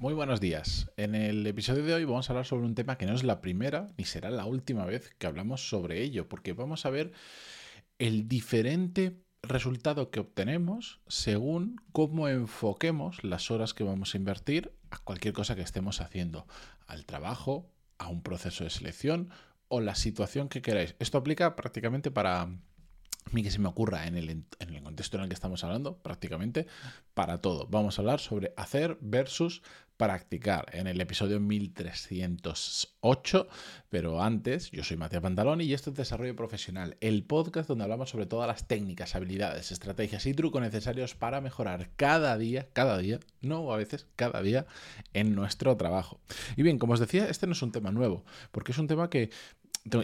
Muy buenos días. En el episodio de hoy vamos a hablar sobre un tema que no es la primera ni será la última vez que hablamos sobre ello, porque vamos a ver el diferente resultado que obtenemos según cómo enfoquemos las horas que vamos a invertir a cualquier cosa que estemos haciendo, al trabajo, a un proceso de selección o la situación que queráis. Esto aplica prácticamente para mí que se me ocurra en el, en el, contexto en el que estamos hablando, prácticamente para todo. Vamos a hablar sobre hacer versus practicar en el episodio 1308, pero antes, yo soy Matías Pantaloni y esto es Desarrollo Profesional, el podcast donde hablamos sobre todas las técnicas, habilidades, estrategias y trucos necesarios para mejorar cada día, cada día, no a veces, cada día en nuestro trabajo. Y bien, como os decía, este no es un tema nuevo, porque es un tema que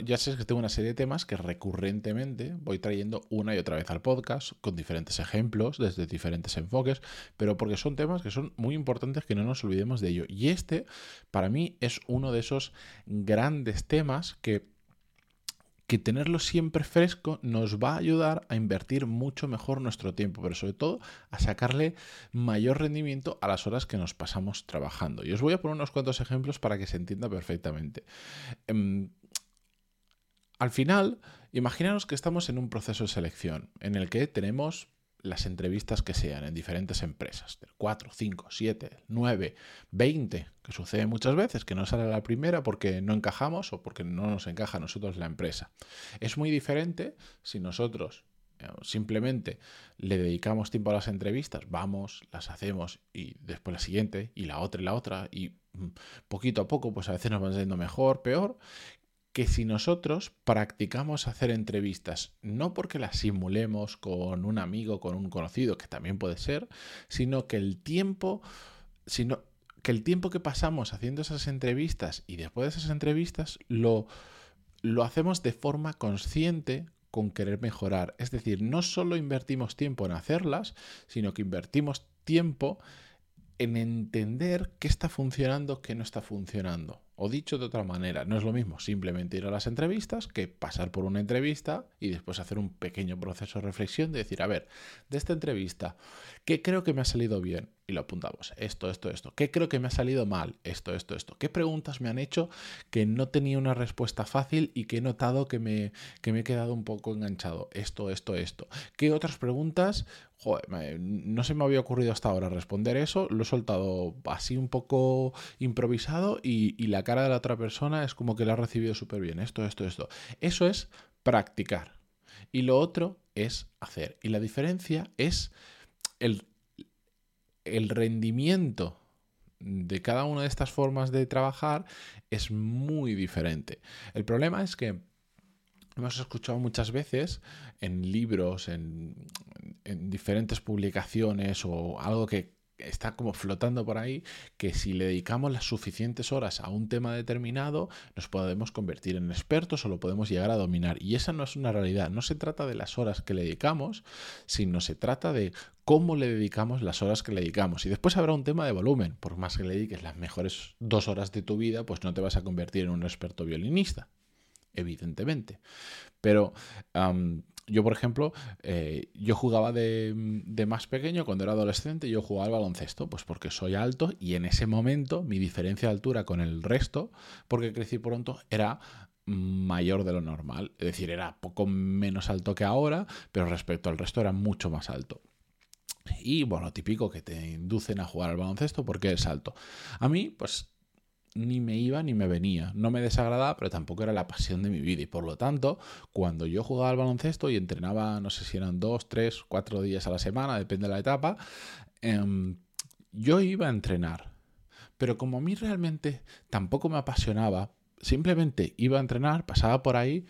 ya sé que tengo una serie de temas que recurrentemente voy trayendo una y otra vez al podcast con diferentes ejemplos, desde diferentes enfoques, pero porque son temas que son muy importantes que no nos olvidemos de ello. Y este, para mí, es uno de esos grandes temas que que tenerlo siempre fresco nos va a ayudar a invertir mucho mejor nuestro tiempo, pero sobre todo a sacarle mayor rendimiento a las horas que nos pasamos trabajando. Y os voy a poner unos cuantos ejemplos para que se entienda perfectamente. Al final, imaginaros que estamos en un proceso de selección en el que tenemos las entrevistas que sean en diferentes empresas, 4, 5, 7, 9, 20, que sucede muchas veces, que no sale la primera porque no encajamos o porque no nos encaja a nosotros la empresa. Es muy diferente si nosotros eh, simplemente le dedicamos tiempo a las entrevistas, vamos, las hacemos y después la siguiente y la otra y la otra y mm, poquito a poco pues a veces nos van yendo mejor, peor, que si nosotros practicamos hacer entrevistas, no porque las simulemos con un amigo, con un conocido, que también puede ser, sino que el tiempo, sino que el tiempo que pasamos haciendo esas entrevistas y después de esas entrevistas lo, lo hacemos de forma consciente con querer mejorar. Es decir, no solo invertimos tiempo en hacerlas, sino que invertimos tiempo en entender qué está funcionando, qué no está funcionando. O dicho de otra manera, no es lo mismo simplemente ir a las entrevistas que pasar por una entrevista y después hacer un pequeño proceso de reflexión de decir, a ver, de esta entrevista, ¿qué creo que me ha salido bien? Y lo apuntamos, esto, esto, esto. ¿Qué creo que me ha salido mal? Esto, esto, esto. ¿Qué preguntas me han hecho que no tenía una respuesta fácil y que he notado que me, que me he quedado un poco enganchado? Esto, esto, esto. ¿Qué otras preguntas joder, no se me había ocurrido hasta ahora responder eso, lo he soltado así un poco improvisado y, la cara de la otra persona es como que la ha recibido súper bien, esto, esto, esto. Eso es practicar. Y lo otro es hacer. Y la diferencia es el, el rendimiento de cada una de estas formas de trabajar es muy diferente. El problema es que hemos escuchado muchas veces en libros, en, en diferentes publicaciones o algo que está como flotando por ahí, que si le dedicamos las suficientes horas a un tema determinado, nos podemos convertir en expertos o lo podemos llegar a dominar. Y esa no es una realidad. No se trata de las horas que le dedicamos, sino se trata de cómo le dedicamos las horas que le dedicamos. Y después habrá un tema de volumen. Por más que le dediques las mejores dos horas de tu vida, pues no te vas a convertir en un experto violinista, evidentemente. Pero yo, por ejemplo, eh, yo jugaba de, de, más pequeño, cuando era adolescente, yo jugaba al baloncesto, pues porque soy alto y en ese momento mi diferencia de altura con el resto, porque crecí pronto, era mayor de lo normal. Es decir, era poco menos alto que ahora, pero respecto al resto era mucho más alto. Y bueno, típico que te inducen a jugar al baloncesto porque es alto. A mí, pues ni me iba ni me venía. No me desagradaba, pero tampoco era la pasión de mi vida. Y por lo tanto, cuando yo jugaba al baloncesto y entrenaba, no sé si eran dos, tres, cuatro días a la semana, depende de la etapa, em, yo iba a entrenar. Pero como a mí realmente tampoco me apasionaba, simplemente iba a entrenar, pasaba por ahí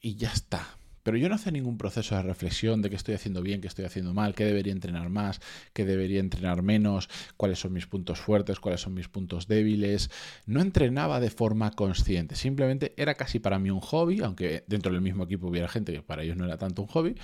y ya está. Pero yo no hacía ningún proceso de reflexión de qué estoy haciendo bien, qué estoy haciendo mal, qué debería entrenar más, qué debería entrenar menos, cuáles son mis puntos fuertes, cuáles son mis puntos débiles. No entrenaba de forma consciente, simplemente era casi para mí un hobby, aunque dentro del mismo equipo hubiera gente que para ellos no era tanto un hobby.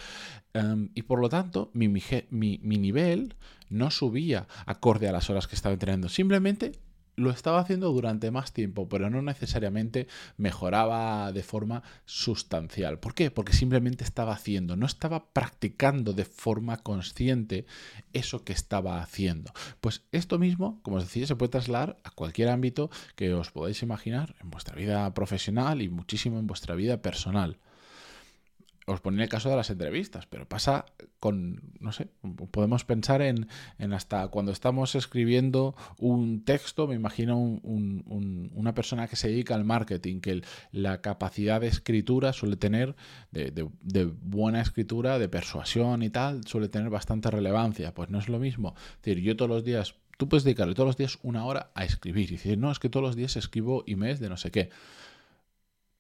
Em, y por lo tanto, mi, nivel no subía acorde a las horas que estaba entrenando. Simplemente lo estaba haciendo durante más tiempo, pero no necesariamente mejoraba de forma sustancial. ¿Por qué? Porque simplemente estaba haciendo, no estaba practicando de forma consciente eso que estaba haciendo. Pues esto mismo, como os decía, se puede trasladar a cualquier ámbito que os podáis imaginar en vuestra vida profesional y muchísimo en vuestra vida personal os ponía el caso de las entrevistas, pero pasa con, no sé, podemos pensar en, hasta cuando estamos escribiendo un texto, me imagino una persona que se dedica al marketing, que la capacidad de escritura suele tener, de, buena escritura, de persuasión y tal, suele tener bastante relevancia. Pues no es lo mismo. Es decir, yo todos los días, tú puedes dedicarle todos los días una hora a escribir y decir, no, es que todos los días escribo emails de no sé qué.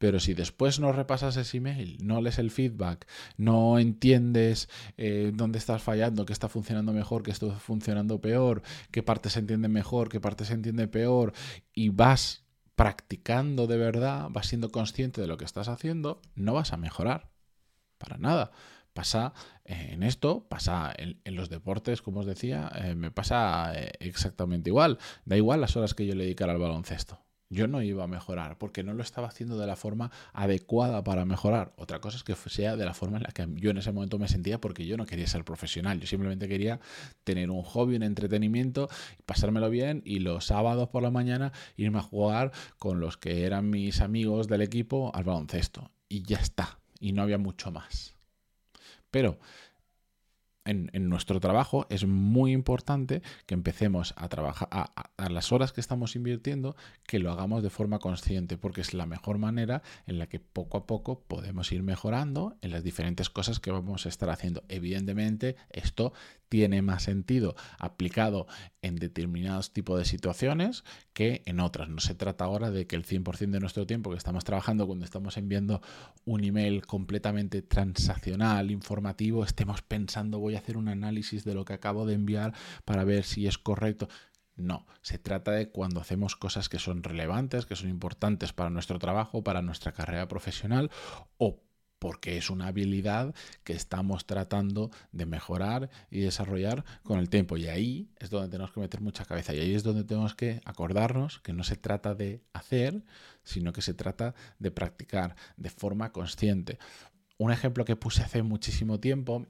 Pero si después no repasas ese email, no lees el feedback, no entiendes eh, dónde estás fallando, qué está funcionando mejor, qué está funcionando peor, qué parte se entiende mejor, qué parte se entiende peor, y vas practicando de verdad, vas siendo consciente de lo que estás haciendo, no vas a mejorar. Para nada. Pasa eh, en esto, pasa en, los deportes, como os decía, eh, me pasa exactamente igual. Da igual las horas que yo le dedicara al baloncesto yo no iba a mejorar porque no lo estaba haciendo de la forma adecuada para mejorar. Otra cosa es que sea de la forma en la que yo en ese momento me sentía porque yo no quería ser profesional. Yo simplemente quería tener un hobby, un entretenimiento, pasármelo bien y los sábados por la mañana irme a jugar con los que eran mis amigos del equipo al baloncesto. Y ya está. Y no había mucho más. Pero en, nuestro trabajo es muy importante que empecemos a trabajar a, las horas que estamos invirtiendo, que lo hagamos de forma consciente, porque es la mejor manera en la que poco a poco podemos ir mejorando en las diferentes cosas que vamos a estar haciendo. Evidentemente, esto tiene más sentido aplicado en determinados tipos de situaciones que en otras. No se trata ahora de que el 100% de nuestro tiempo que estamos trabajando cuando estamos enviando un email completamente transaccional, informativo, estemos pensando hacer un análisis de lo que acabo de enviar para ver si es correcto. No, se trata de cuando hacemos cosas que son relevantes, que son importantes para nuestro trabajo, para nuestra carrera profesional o porque es una habilidad que estamos tratando de mejorar y desarrollar con el tiempo. Y ahí es donde tenemos que meter mucha cabeza y ahí es donde tenemos que acordarnos que no se trata de hacer, sino que se trata de practicar de forma consciente. Un ejemplo que puse hace muchísimo tiempo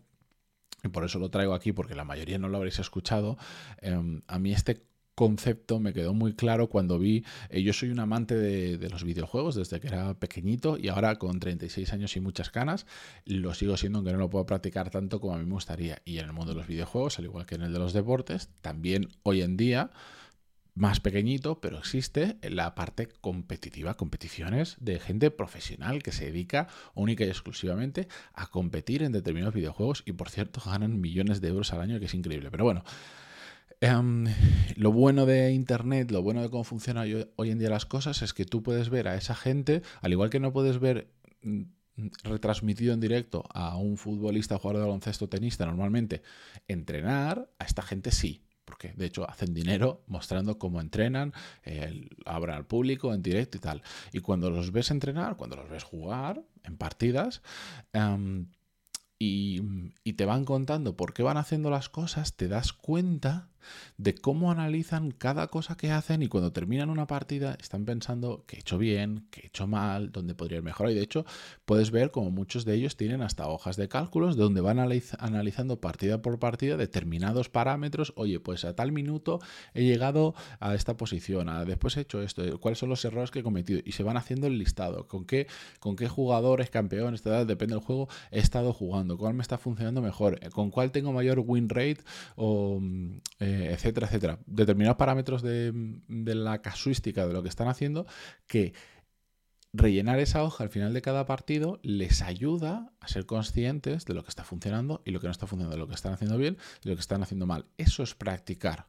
y por eso lo traigo aquí, porque la mayoría no lo habréis escuchado. Em, a mí este concepto me quedó muy claro cuando vi, eh, yo soy un amante de, los videojuegos desde que era pequeñito y ahora con 36 años y muchas canas, lo sigo siendo aunque no lo puedo practicar tanto como a mí me gustaría. Y en el mundo de los videojuegos, al igual que en el de los deportes, también hoy en día más pequeñito, pero existe la parte competitiva, competiciones de gente profesional que se dedica única y exclusivamente a competir en determinados videojuegos y por cierto ganan millones de euros al año, que es increíble. Pero bueno, Em, lo bueno de Internet, lo bueno de cómo funcionan hoy en día las cosas es que tú puedes ver a esa gente, al igual que no puedes ver mm, retransmitido en directo a un futbolista, jugador de baloncesto, tenista normalmente, entrenar, a esta gente sí. Porque de hecho hacen dinero mostrando cómo entrenan, abran al público en directo y tal. Y cuando los ves entrenar, cuando los ves jugar en partidas, em, y, y, te van contando por qué van haciendo las cosas, te das cuenta de cómo analizan cada cosa que hacen y cuando terminan una partida están pensando que he hecho bien, que he hecho mal, dónde podría ir mejor. Y de hecho puedes ver como muchos de ellos tienen hasta hojas de cálculos donde van analizando partida por partida determinados parámetros. Oye, pues a tal minuto he llegado a esta posición, después he hecho esto, cuáles son los errores que he cometido y se van haciendo el listado, con qué, con qué jugadores, campeones, depende del juego, he estado jugando, cuál me está funcionando mejor, con cuál tengo mayor win rate o... Eh, etcétera, etcétera. Determinados parámetros de, de la casuística de lo que están haciendo que rellenar esa hoja al final de cada partido les ayuda a ser conscientes de lo que está funcionando y lo que no está funcionando, lo que están haciendo bien y lo que están haciendo mal. Eso es practicar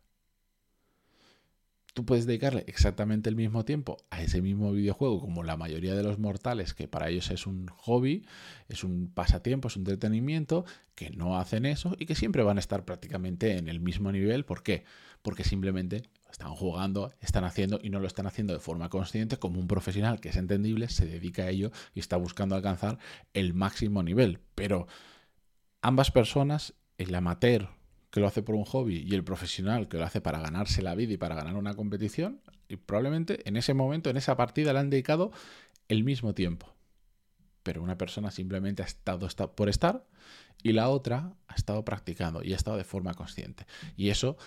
tú puedes dedicarle exactamente el mismo tiempo a ese mismo videojuego como la mayoría de los mortales, que para ellos es un hobby, es un pasatiempo, es un entretenimiento, que no hacen eso y que siempre van a estar prácticamente en el mismo nivel. ¿Por qué? Porque simplemente están jugando, están haciendo y no lo están haciendo de forma consciente como un profesional que es entendible, se dedica a ello y está buscando alcanzar el máximo nivel. Pero ambas personas, el amateur que lo hace por un hobby y el profesional que lo hace para ganarse la vida y para ganar una competición, y probablemente en ese momento, en esa partida, le han dedicado el mismo tiempo. Pero una persona simplemente ha estado por estar y la otra ha estado practicando y ha estado de forma consciente. Y eso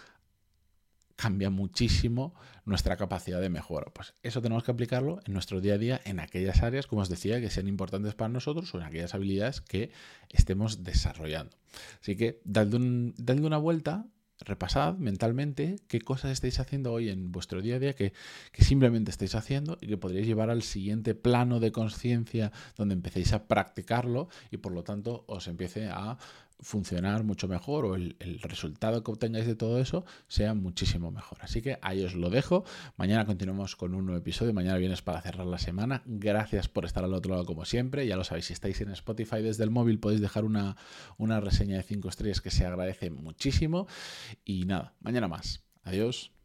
cambia muchísimo nuestra capacidad de mejora. Pues eso tenemos que aplicarlo en nuestro día a día en aquellas áreas, como os decía, que sean importantes para nosotros o en aquellas habilidades que estemos desarrollando. Así que dadle, una vuelta repasad mentalmente qué cosas estáis haciendo hoy en vuestro día a día que, simplemente estáis haciendo y que podríais llevar al siguiente plano de conciencia donde empecéis a practicarlo y por lo tanto os empiece a funcionar mucho mejor o el, resultado que obtengáis de todo eso sea muchísimo mejor. Así que ahí os lo dejo. Mañana continuamos con un nuevo episodio. Mañana vienes para cerrar la semana. Gracias por estar al otro lado como siempre. Ya lo sabéis, si estáis en Spotify desde el móvil podéis dejar una, una reseña de 5 estrellas que se agradece muchísimo. Y nada, mañana más. Adiós.